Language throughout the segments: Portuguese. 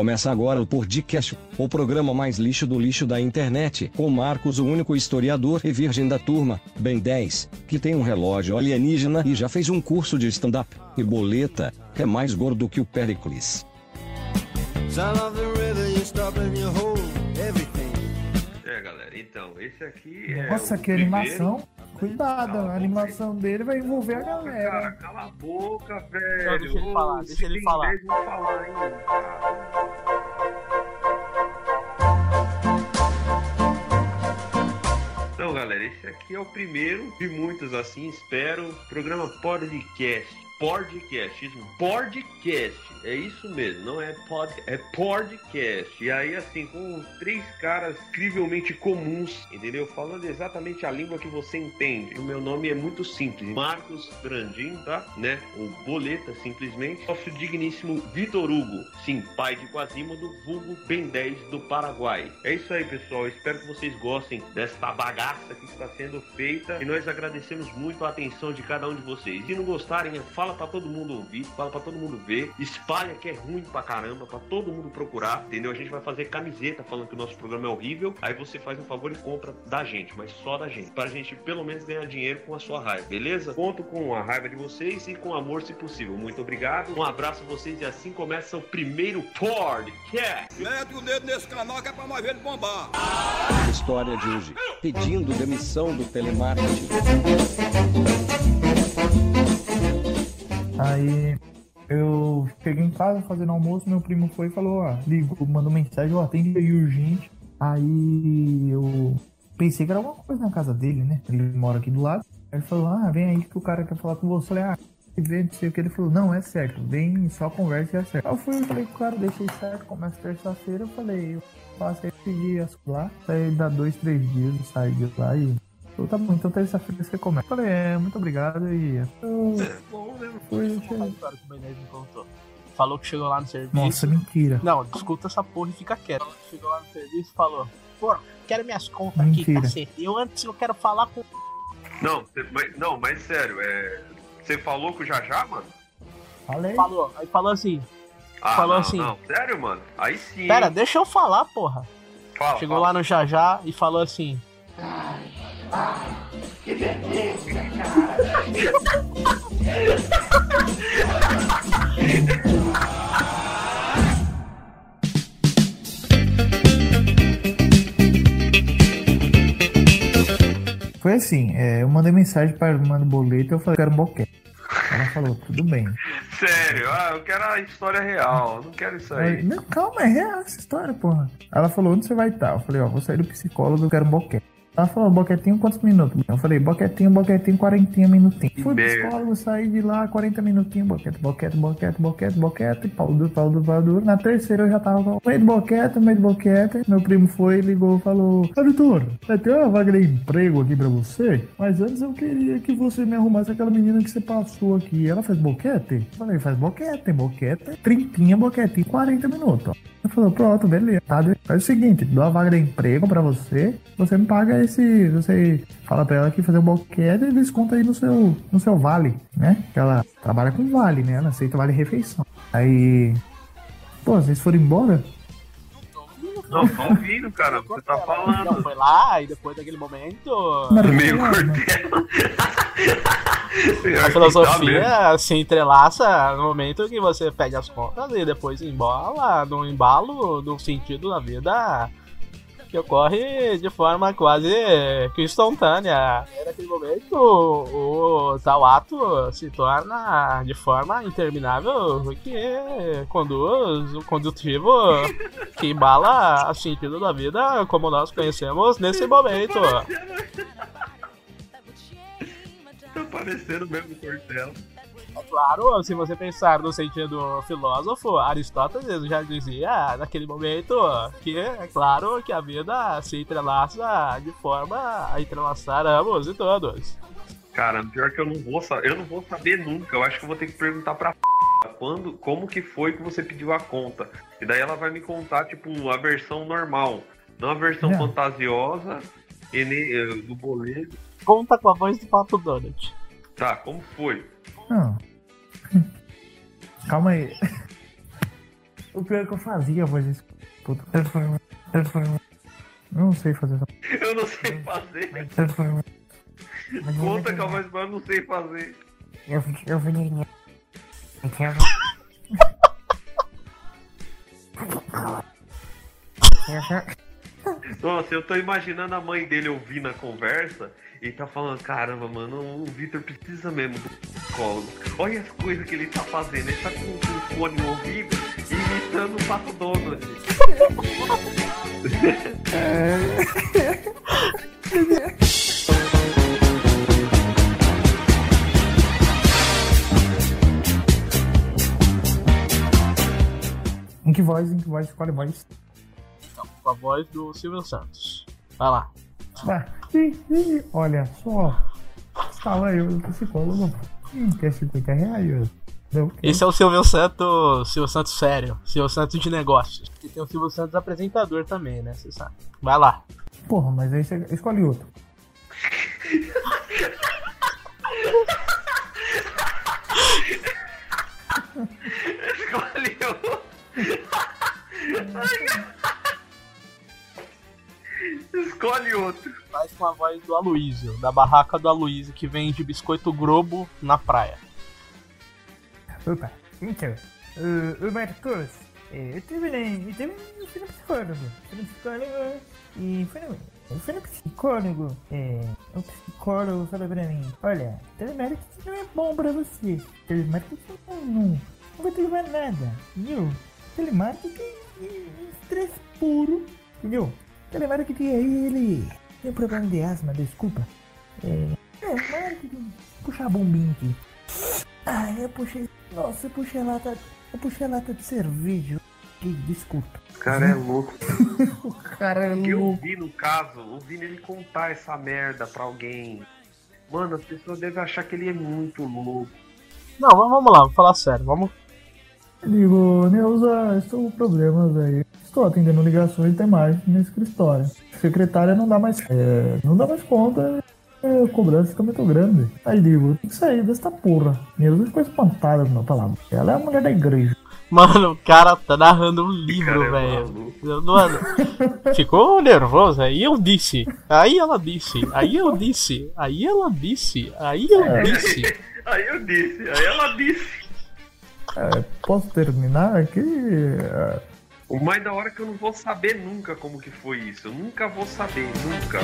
Começa agora o Podcast, o programa mais lixo do lixo da internet, com Marcos, o único historiador e virgem da turma, Ben 10, que tem um relógio alienígena e já fez um curso de stand-up, e Boleta, que é mais gordo que o Pericles. É, galera, então, esse aqui é. Nossa, o que primeiro- animação. Cuidado, a animação dele vai envolver a Cara, galera. cala a boca, velho. Não, deixa ele falar, deixa ele falar. falar ainda, cara. Então, galera, esse aqui é o primeiro de muitos, assim, espero. Programa Podcast. Podcast, podcast, é isso mesmo, não é pod, é podcast. E aí, assim, com três caras incrivelmente comuns, entendeu? Falando exatamente a língua que você entende. O meu nome é muito simples, Marcos Brandim, tá? Né? O Boleta, simplesmente. Nosso digníssimo Vitor Hugo, sim, pai de Quasimodo, vulgo Ben 10 do Paraguai. É isso aí, pessoal. Espero que vocês gostem desta bagaça que está sendo feita. E nós agradecemos muito a atenção de cada um de vocês. Se não gostarem, fala pra todo mundo ouvir, fala pra todo mundo ver, espalha que é ruim pra caramba, pra todo mundo procurar, entendeu? A gente vai fazer camiseta falando que o nosso programa é horrível. Aí você faz um favor e compra da gente, mas só da gente. Pra gente pelo menos ganhar dinheiro com a sua raiva, beleza? Conto com a raiva de vocês e com amor se possível. Muito obrigado. Um abraço a vocês e assim começa o primeiro podcast. Mete o dedo nesse canal que é pra nós ver ele bombar. História de hoje: pedindo demissão do telemarketing. Aí eu cheguei em casa fazendo almoço, meu primo foi e falou, ó, ligou, mandou mensagem, ó, atende aí urgente. Aí eu pensei que era alguma coisa na casa dele, né? Ele mora aqui do lado. Aí ele falou, ah, vem aí que o cara quer falar com você. Eu falei, ah, vem, não sei o que. Ele falou, não, é certo, vem, só conversa e é certo. Aí eu fui e falei, cara, deixei certo, começa terça-feira. Eu falei, eu passei esse dia lá, saí dá dois, três dias, eu saí de lá e Falou, tá bom, então terça-feira você começa. Falei, é, muito obrigado e Bom, né? que o Ben 10 me contou. Falou que chegou lá no serviço. Nossa, mentira. Não, escuta essa porra e fica quieto. Chegou lá no serviço e falou: Pô, quero minhas contas aqui, Mentira. cacete. Eu antes eu quero falar com. Não, cê- mas, não, mas sério, é. Você falou com o Jajá, mano? Falei. Falou. Aí falou assim: Ah, Falou não, assim. Não, sério, mano? Aí sim. Pera, deixa eu falar, porra. Fala, Chegou fala. lá no Jajá e falou assim: Foi assim, é, eu mandei mensagem pra irmã do boleto eu falei, quero um boquete. Ela falou, tudo bem. Sério, ah, eu quero a história real, não quero isso Aí, aí. não, calma, é real essa história, porra. Ela falou, onde você vai estar? Eu falei, ó, vou sair do psicólogo, eu quero um boquete. Ela falou, boquetinho quantos minutos? Eu falei, boquetinho, boquetinho, 40 minutinhos. Fui pro psicólogo, saí de lá, 40 minutinhos, boquete, boquete, boquete, boquete, boquete, pau duro, pau duro, pau duro. Na terceira eu já tava com meio de boquete, meio de boquete. Meu primo foi, ligou, falou, ah, Vitor, vai ter uma vaga de emprego aqui pra você? Mas antes eu queria que você me arrumasse aquela menina que você passou aqui. Ela faz boquete? Eu falei, faz boquete, boquete, trintinha, boquetinho, 40 minutos. Ele falou, pronto, beleza. Tá, faz o seguinte, dou a vaga de emprego pra você, você me paga esse. Você fala pra ela que fazer o boquete e desconta aí no seu, no seu vale, né? Que ela trabalha com vale, né? Ela aceita vale refeição. Aí. Pô, vocês foram embora? Não, tô ouvindo, cara, você tá Não, falando. foi lá e depois daquele momento. Meio Não, cortelo. A filosofia se entrelaça no momento que você pede as contas e depois embola no embalo do sentido da vida que ocorre de forma quase que instantânea. E naquele momento o, o tal ato se torna de forma interminável que conduz o condutivo que embala o sentido da vida como nós conhecemos nesse momento. Tá parecendo mesmo cortelo. Claro, se você pensar no sentido filósofo, Aristóteles já dizia naquele momento que é claro que a vida se entrelaça de forma a entrelaçar ambos e todos. Cara, pior que eu não vou saber, eu não vou saber nunca. Eu acho que eu vou ter que perguntar pra quando, como que foi que você pediu a conta. E daí ela vai me contar, tipo, a versão normal. Não a versão Não. fantasiosa e nem, eh, do boleto. Conta com a voz do Pato Donald. Tá, como foi? Não. Calma aí. O pior é que eu fazia a voz desse puto. Eu não sei fazer essa. Eu não sei fazer. Mas Conta vou com a voz, mas eu não sei fazer. Eu, eu venho. Eu quero. Eu quero- Nossa, eu tô imaginando a mãe dele ouvindo a conversa e tá falando, caramba, mano, o Vitor precisa mesmo do psicólogo. Olha as coisas que ele tá fazendo. Ele tá com o fone no ouvido e imitando o Pato Donald. Em que voz? Em que voz? Qual é a voz? Com a voz do Silvio Santos. Vai lá. Ah, olha só. Estava eu psicólogo. Hum, quer 50 reais? Não, Esse é o Silvio Santos, Silvio Santos sério, Silvio Santos de negócios. E tem o Silvio Santos apresentador também, né? Você sabe. Vai lá. Porra, mas aí você escolhe outro. Escolheu. Escolhe outro. Faz com a voz do Aloysio, da barraca do Aloysio, que vende biscoito Globo na praia. Opa, então. Uh, o Marcos, eh, eu terminei. Eu terminei. Eu fui no psicólogo. Fui no psicólogo. E foi no. Eu fui no psicólogo. É, o psicólogo falou pra mim: Olha, telemarketing não é bom pra você. Telemarketing não, não, não vai te levar nada. Entendeu? Telemarketing é estresse puro. Entendeu? Telemarketing aí, ele tem um problema de asma, desculpa. É, é marketing. Puxa a bombinha aqui. Ai, eu puxei. Nossa, eu puxei a lata. Eu puxei a lata de cerveja. Que desculpa. O cara é louco. O cara é O que eu louco. vi no caso, ouvindo ele contar essa merda pra alguém. Mano, as pessoas devem achar que ele é muito louco. Não, vamos vamos lá, vamos falar sério. Vamos. Digo, Neuza, estou com problemas aí. Estou atendendo ligações demais nesse escritório. Secretária não dá mais. É, não dá mais conta. É, a cobrança fica muito grande. Aí digo, tem que sair desta porra. Neuza ficou espantada com a palavra. Ela é a mulher da igreja. Mano, o cara tá narrando um livro, é velho. Mano, ficou nervoso. Aí eu disse. Aí ela disse. Aí eu disse. Aí ela disse. Aí eu disse. Aí eu disse, aí ela disse. É, posso terminar aqui? É, O mais da hora é que eu não vou saber nunca como que foi isso. Eu nunca vou saber, nunca.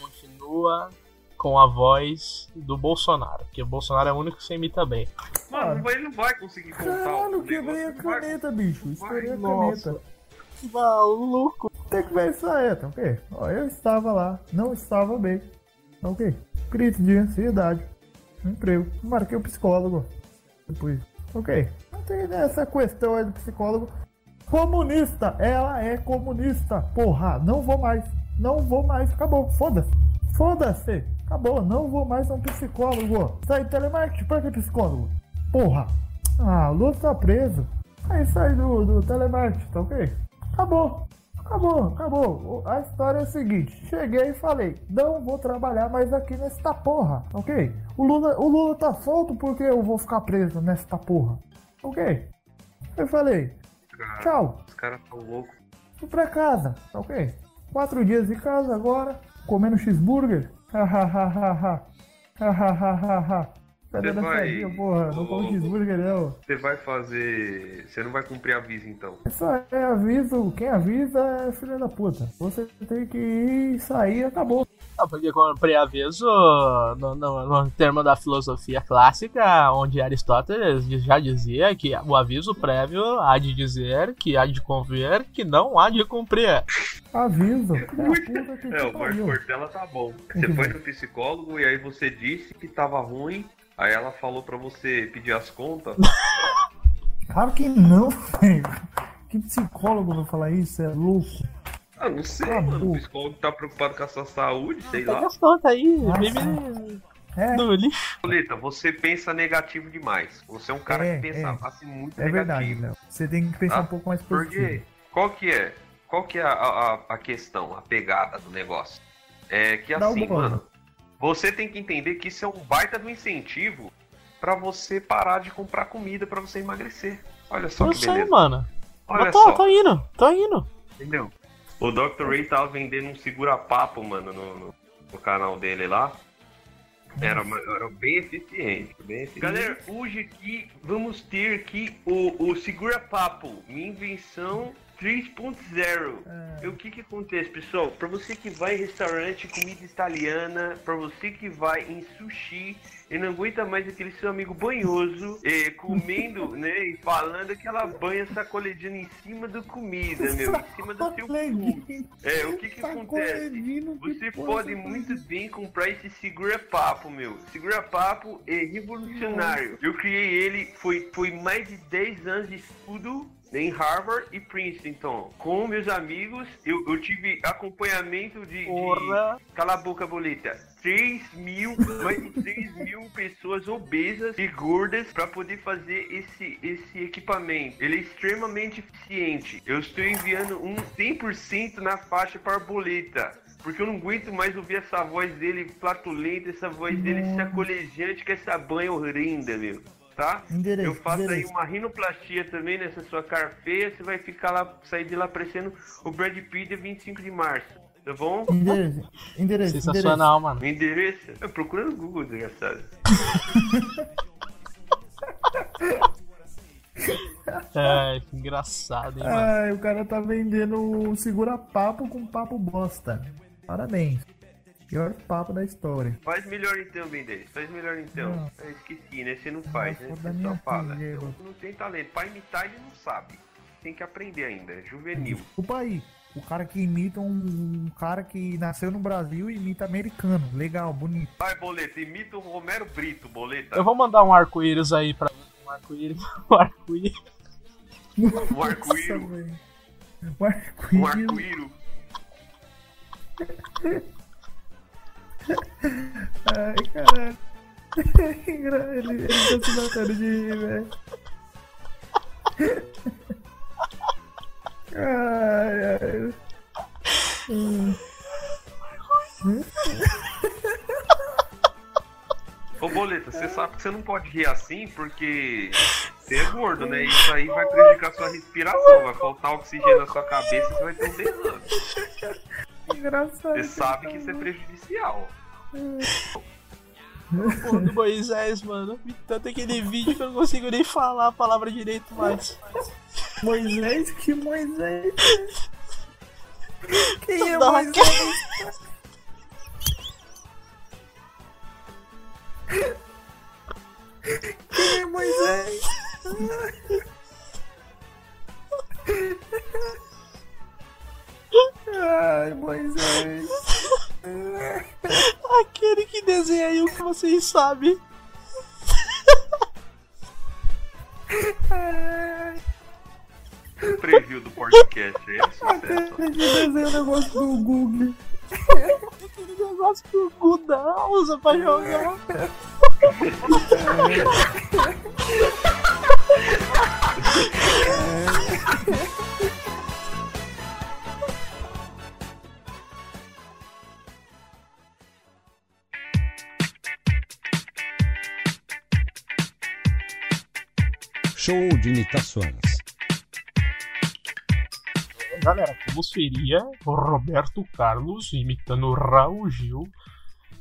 Continua com a voz do Bolsonaro. Porque o Bolsonaro é o único que você imita bem. Mano, ele não vai conseguir contar Caralho, quebrei a caneta, bicho. Estourei a Nossa. caneta. Que maluco. Tem que ver isso aí, tá ok? Ó, eu estava lá, não estava bem. Ok? Crise de ansiedade. Emprego. Marquei o psicólogo. Depois. Ok. Não tem essa questão aí do psicólogo. Comunista! Ela é comunista! Porra, não vou mais. Não vou mais. Acabou. Foda-se. Foda-se. Acabou. Não vou mais a um psicólogo. Sai telemarketing. Pra que psicólogo? Porra. Ah, o Lula tá preso. Aí sai do, do telemarketing, tá ok? Acabou. Acabou, acabou. A história é a seguinte: cheguei e falei, não vou trabalhar mais aqui nesta porra, ok? O Lula, o Lula tá solto porque eu vou ficar preso nesta porra, ok? Eu falei, tchau, Os caras tão loucos. fui pra casa, tá ok? Quatro dias de casa agora, comendo cheeseburger, hahaha, hahaha. Cadê Você essa vai- porra? Não como cheeseburger, não. Você vai fazer. Você não vai cumprir aviso então. Isso é aviso, quem avisa é filha da puta. Você tem que ir, sair, acabou. Não, porque com preaviso, no, no, no termo da filosofia clássica, onde Aristóteles já dizia que o aviso prévio há de dizer que há de convir que não há de cumprir. Aviso. É É, o Marco pariu. Cortella tá bom. Você foi no psicólogo e aí você disse que tava ruim. Aí ela falou pra você pedir as contas. Claro que não, velho. Que psicólogo vai falar isso? É louco. Ah, não sei, Tá mano. O psicólogo tá preocupado com a sua saúde, sei Pega lá. as contas aí, Ah, vive É, no lixo. Você pensa negativo demais. Você é um cara É, que pensa é. assim muito é verdade, negativo. Léo. Você tem que pensar Ah, um pouco mais Por positivo. quê? Qual que é? qual que é a, a, a questão, a pegada do negócio? É que Dá assim, mano, você tem que entender que isso é um baita do incentivo pra você parar de comprar comida pra você emagrecer. Olha só Eu que sei, beleza. mano. Olha Mas tô, só, tô indo, tô indo. entendeu? O Dr. Ray tava vendendo um segura-papo, mano, no, no- no canal dele lá. Era, era bem eficiente, bem eficiente. Galera, hoje aqui vamos ter aqui o, o segura-papo, minha invenção 3.0. E o que que acontece, pessoal? Pra você que vai em restaurante, comida italiana, pra você que vai em sushi e não aguenta mais aquele seu amigo banhoso, eh, comendo, né, e falando aquela banha sacolejando em cima da comida, meu, em cima do seu cu. É, o que que acontece? Você pode é essa? muito bem comprar esse segura papo, meu. Segura papo é revolucionário. Eu criei ele, foi, foi mais de 10 anos de estudo em Harvard e Princeton. Com meus amigos, eu, eu tive acompanhamento de, de-. Cala a boca, boleta. 3 mil, mais de 3 mil pessoas obesas e gordas para poder fazer esse, esse equipamento. Ele é extremamente eficiente. Eu estou enviando um 100% na faixa para a boleta. Porque eu não aguento mais ouvir essa voz dele flatulenta, essa voz dele sacolejante com essa banha horrenda, meu. Tá? Endereço, eu faço aí endereço. uma rinoplastia também nessa sua cara feia. Você vai ficar lá, sair de lá parecendo o Brad Pitt dia 25 de março. Tá bom? Endereço, endereço, Sensacional, mano. O endereço? Eu procuro no Google, desgraçado. É, que engraçado, hein, mano. Ai, o cara tá vendendo o segura-papo com papo bosta. Parabéns. Pior papo da história. Faz melhor então, Benderes. Faz melhor então. Não. Eu esqueci, né? Você não faz, né? Você só fala. filha, Não, eu- não tem talento. Pra imitar ele não sabe. Tem que aprender ainda. É juvenil. Desculpa aí. O cara que imita um, um cara que nasceu no Brasil e imita americano. Legal, bonito. Vai, Boleta. Imita o Romero Brito, Boleta. Eu vou mandar um arco-íris aí pra. Um arco-íris. Um arco-íris. Um velho. Um arco-íris. arco-íro. Ai, caralho. Ele, ele tá se matando de rir, velho. Ai, ai. Hum. Ô, Boleta, você sabe que você não pode rir assim porque você é gordo, né? Isso aí vai prejudicar sua respiração. Vai faltar oxigênio na sua cabeça e você vai ter um derrame. Engraçado. Você sabe que isso é prejudicial. Pô, do Moisés, mano. Tanto aquele vídeo que eu não consigo nem falar a palavra direito mais. Moisés? Que Moisés? Quem é Moisés? Quem é Moisés? Ai, Moisés. Aquele que desenha aí o que vocês sabem. Ai, O preview do podcast aí é sucesso. o negócio do Google. Aquele negócio que o Gudão usa pra jogar. Show de imitações. Galera, como seria o Roberto Carlos imitando o Raul Gil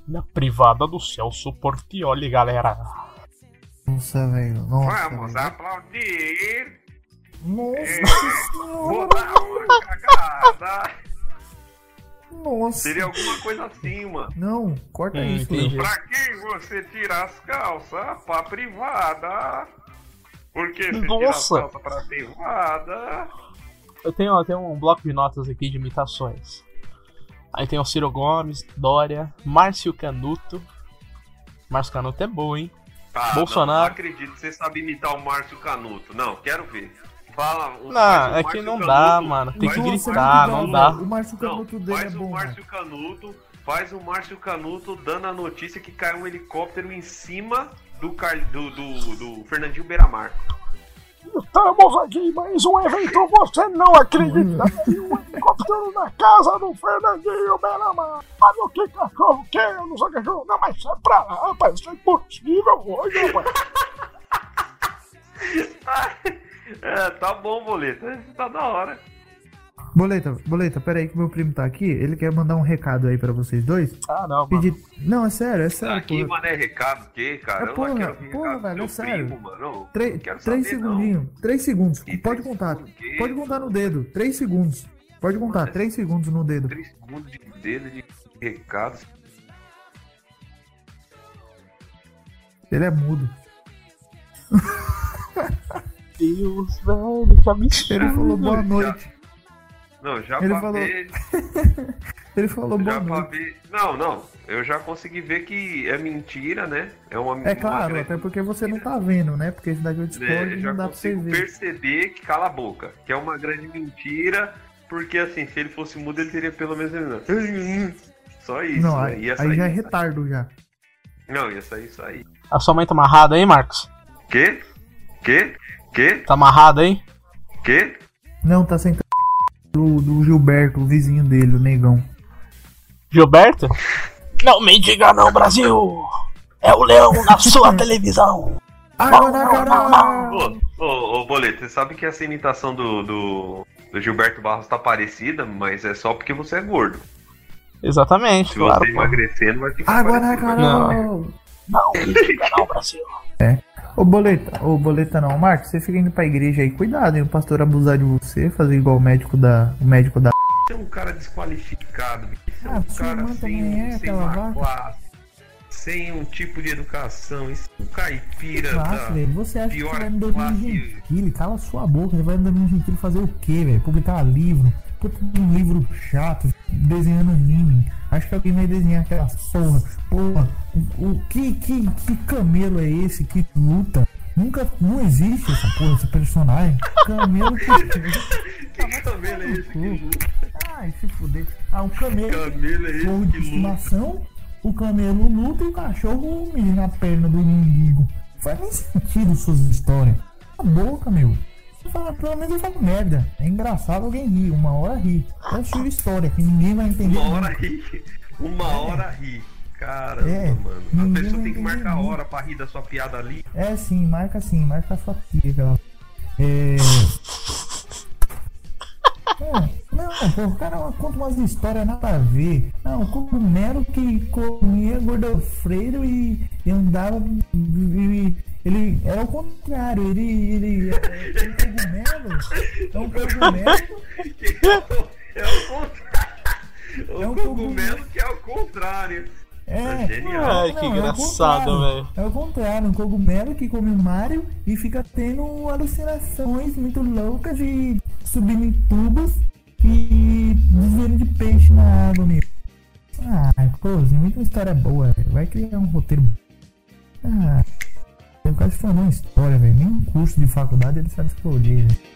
na privada do Celso Portioli, galera? Nossa, velho. Nossa. Vamos velho. aplaudir. Nossa. Nossa. Seria alguma coisa assim, mano. Não, corta Hum, isso, entendi. Pra quem você tira as calças pra privada? Por que você tira as Nossa. calças pra privada? Eu tenho, eu tenho um bloco de notas aqui de imitações. Aí tem o Ciro Gomes, Dória, Márcio Canuto. Márcio Canuto é bom, hein? Tá, Bolsonaro. Não, não acredito que você sabe imitar o Márcio Canuto. Não, quero ver. Fala. o- Não, o é que não Canuto, dá, mano. Tem que o gritar, não dá. O Márcio Não, Canuto dele é faz o bom, velho. Márcio Canuto, faz o Márcio Canuto dando a notícia que caiu um helicóptero em cima do, Car... do, do, do Fernandinho Beiramar. Estamos aqui em mais um evento, você não acredita. estou na casa do Fernandinho Belamar. Mas o que cachorro quer? Eu não sou cachorro. Não, mas sai pra lá, rapaz. Isso é impossível hoje, rapaz. É, tá bom, boleta. Isso tá da hora. Boleta, boleta, pera aí que meu primo tá aqui. Ele quer mandar um recado aí pra vocês dois. Ah, não, mano. Pedir. Não, é sério, é sério. Aqui, pô. mano, é recado o quê, cara? É, eu porra, não quero porra, velho, é sério. primo, mano. Eu Tre- três segundinhos. Três segundos. E Pode três contar. quê? Pode contar no dedo. Três segundos. Pode contar. Mano, Três segundos no dedo. Três segundos de dedo de recado. Ele é mudo. Deus, velho, que absurdo. Ele falou boa noite. Não, já Ele pra falou ver. Ele falou Já ver. Não, não. Eu já consegui ver que é mentira, né? É uma É claro, até porque você não tá vendo, né? Porque esse daqui é o Discord É, já não dá pra você consigo ver. perceber que cala a boca, que é uma grande mentira, porque assim, se ele fosse mudo, ele teria pelo menos. Só isso, Não, né? aí, aí já é retardo já. Não, ia sair isso aí. A sua mãe tá amarrada aí, Marcos? Quê? Quê? Quê? Tá amarrada aí? Quê? Não, tá sentado do, do Gilberto, o vizinho dele, o negão. Gilberto? Não me diga não, Brasil! É o leão na sua televisão! Água na cara! Ô, ô, ô, Boleto, você sabe que essa imitação do, do, do Gilberto Barros tá parecida, mas é só porque você é gordo. Exatamente, Se claro. você emagrecer, não vai ficar Água na parecido. cara! Não me diga não, Brasil! Ô Boleta, ô Boleta não, Marcos, você fica indo pra igreja aí, cuidado, hein? O pastor abusar de você, fazer igual o médico da. O médico da. Você é um cara desqualificado, bicho. Você é Ah, um cara sem, é sem uma vaca? classe, sem um tipo de educação, isso é um caipira Classe, da velho. Você acha que você vai no classe. Gentili? Cala sua boca, você vai no Danilo Gentili fazer o quê, velho? Publicar livro? Puta um livro chato, desenhando anime. Acho que alguém vai desenhar aquela porra. Porra, o, o que, que, que camelo é esse que luta? Nunca, não existe essa porra, esse personagem. Camelo que. Que camelo é esse que luta? Ai, se fuder. Ah, um camelo. Camelo é esse que de luta? estimação, o camelo luta e o cachorro mija na perna do mendigo. Faz nem sentido suas histórias. A boca, meu. Fala, Pelo menos eu falo merda. É engraçado alguém rir, uma hora rir. É sua história, que ninguém vai entender. Uma hora nunca. ri. Uma hora ri. Caramba, É, mano. A pessoa tem que marcar a hora pra rir da sua piada ali. É sim, marca sim, marca a sua aquela. É. É, não, pô, o cara conta umas histórias nada a ver. Não, o cogumelo que comia gordofreiro e, e andava. e- e- ele era o contrário, ele. ele é um cogumelo. É um cogumelo. É o contrário. É um cogumelo que é o contrário. É, genial. Ai, que é engraçado, velho. É o contrário, um cogumelo que come o Mario e fica tendo alucinações muito loucas e subindo em tubos e desviando de peixe na água, meu. Ah, pôzinho, muita história boa, velho. Vai criar um roteiro. Ah, falou uma história, velho. Nem um curso de faculdade ele sabe escolher, velho.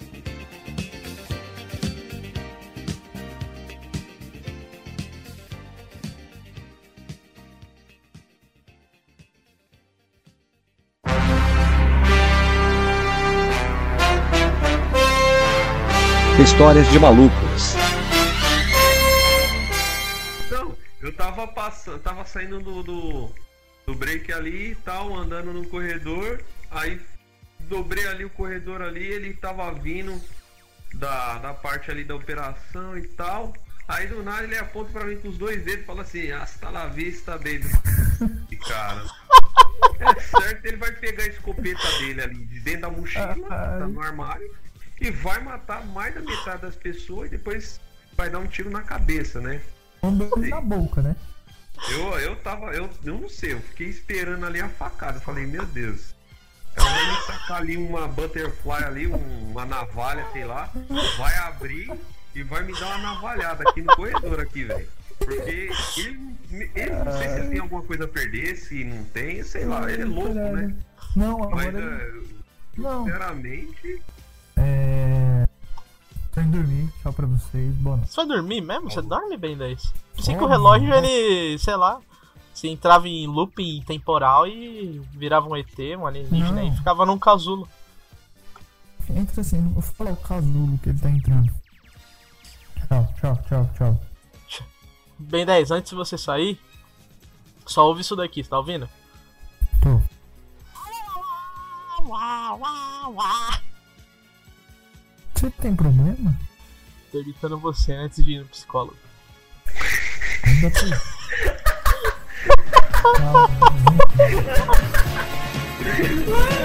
Histórias de malucos. Então, eu tava passando, tava saindo do, do, do break ali e tal, andando no corredor, aí dobrei ali o corredor ali, ele tava vindo da, da parte ali da operação e tal. Aí do nada ele aponta pra mim com os dois dedos e fala assim, hasta la vista, baby. E cara. É certo, ele vai pegar a escopeta dele ali de dentro da mochila, tá no armário, e vai matar mais da metade das pessoas e depois vai dar um tiro na cabeça, né? Um na boca, né? Eu, eu tava, eu, eu não sei, eu fiquei esperando ali a facada. Eu falei, meu Deus. Ela vai me sacar ali uma butterfly ali, um- uma navalha, sei lá, vai abrir e vai me dar uma navalhada aqui no corredor aqui, velho. Porque ele, ele não sei se ele tem alguma coisa a perder, se não tem, sei lá, ele é louco, né? Não, Mas agora. é, Não. sinceramente, É. Tô indo dormir. Tchau pra vocês. Boa noite. Você vai dormir mesmo? Você dorme bem 10? Pensei que o relógio, né? ele, sei lá, se entrava em looping temporal e virava um ET, um alienígena, Não. e ficava num casulo. Entra assim, eu vou falar o casulo que ele tá entrando. Tchau, tchau, tchau, tchau. Bem 10, antes de você sair, só ouve isso daqui, você tá ouvindo? Tem problema? Tô evitando você antes de ir no psicólogo. Ainda tem. Tchau, gente.